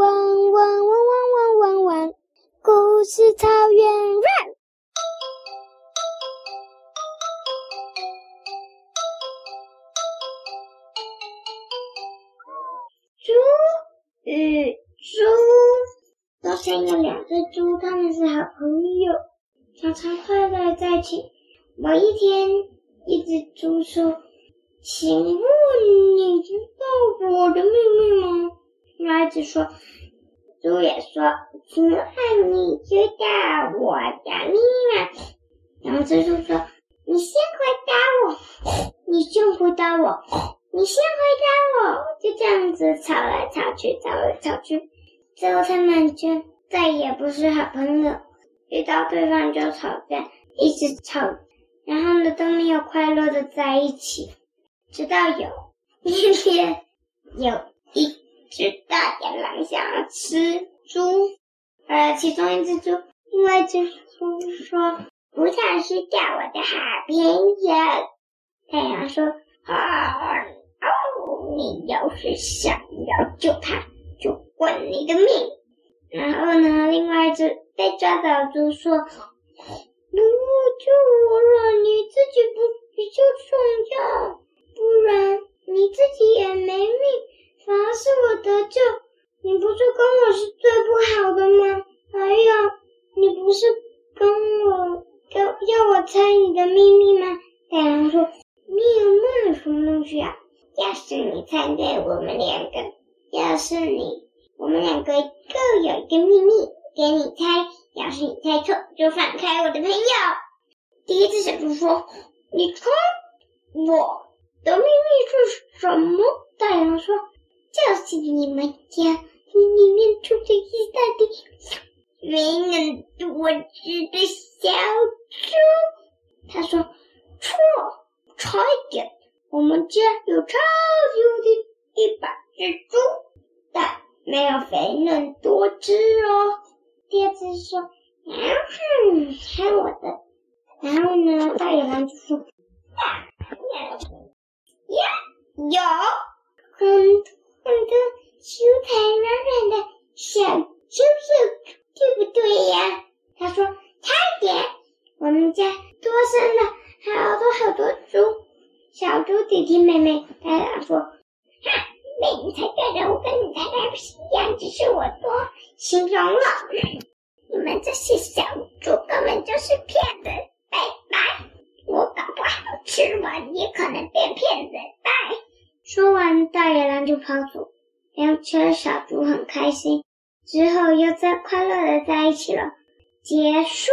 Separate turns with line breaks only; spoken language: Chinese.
汪汪汪汪汪汪汪，故事草原 run。猪与猪，从前有两只猪，他们是好朋友，常常快乐在一起。某一天，一只猪说：“请问你知道我的秘密吗？”就说：“猪也说，请问你知道我的秘密然后蜘蛛说：“你先回答我，你先回答我，你先回答我。”就这样子吵来吵去，吵来吵去，最后他们就再也不是好朋友，遇到对方就吵架，一直吵。然后呢，都没有快乐的在一起，直到有一天，有一只大野狼想要吃猪，而其中一只猪，另外一只猪说：“不想失掉我的好朋友。”太阳说：“啊，哦，你要是想要救他，就滚你的命。”然后呢，另外一只被抓走的猪说。不救我了，你自己不比较重要，不然你自己也没命，反而是我得救。你不是跟我是最不好的吗？还有，你不是跟我要要我猜你的秘密吗？太阳说：“秘密什么东西啊？要是你猜对，我们两个；要是你，我们两个各有一个秘密给你猜。”要是你猜错，就放开我的朋友。第一只小猪说：“你猜我的秘密是什么？”大羊说：“你们家里面住着一大堆没能多知的小猪。”他说：“错，差一点。我们家有超级无敌一百只猪，但没有肥嫩多汁哦。”第二只说：“嗯，猜我的。”然后呢，大野狼就说：“呀呀呀，有很很多蔬菜软软的小猪肉，对不对呀？”他说：“差一点，我家多生了好多好多猪，小猪弟弟妹妹。”大野狼说：“哈。”被你猜对了，我跟你猜的不是一样，只是我多形容了。你们这些小猪根本就是骗子，拜拜！我搞不好吃完也可能变骗子，拜！说完，大野狼就跑走，两只小猪很开心，之后又再快乐的在一起了。结束。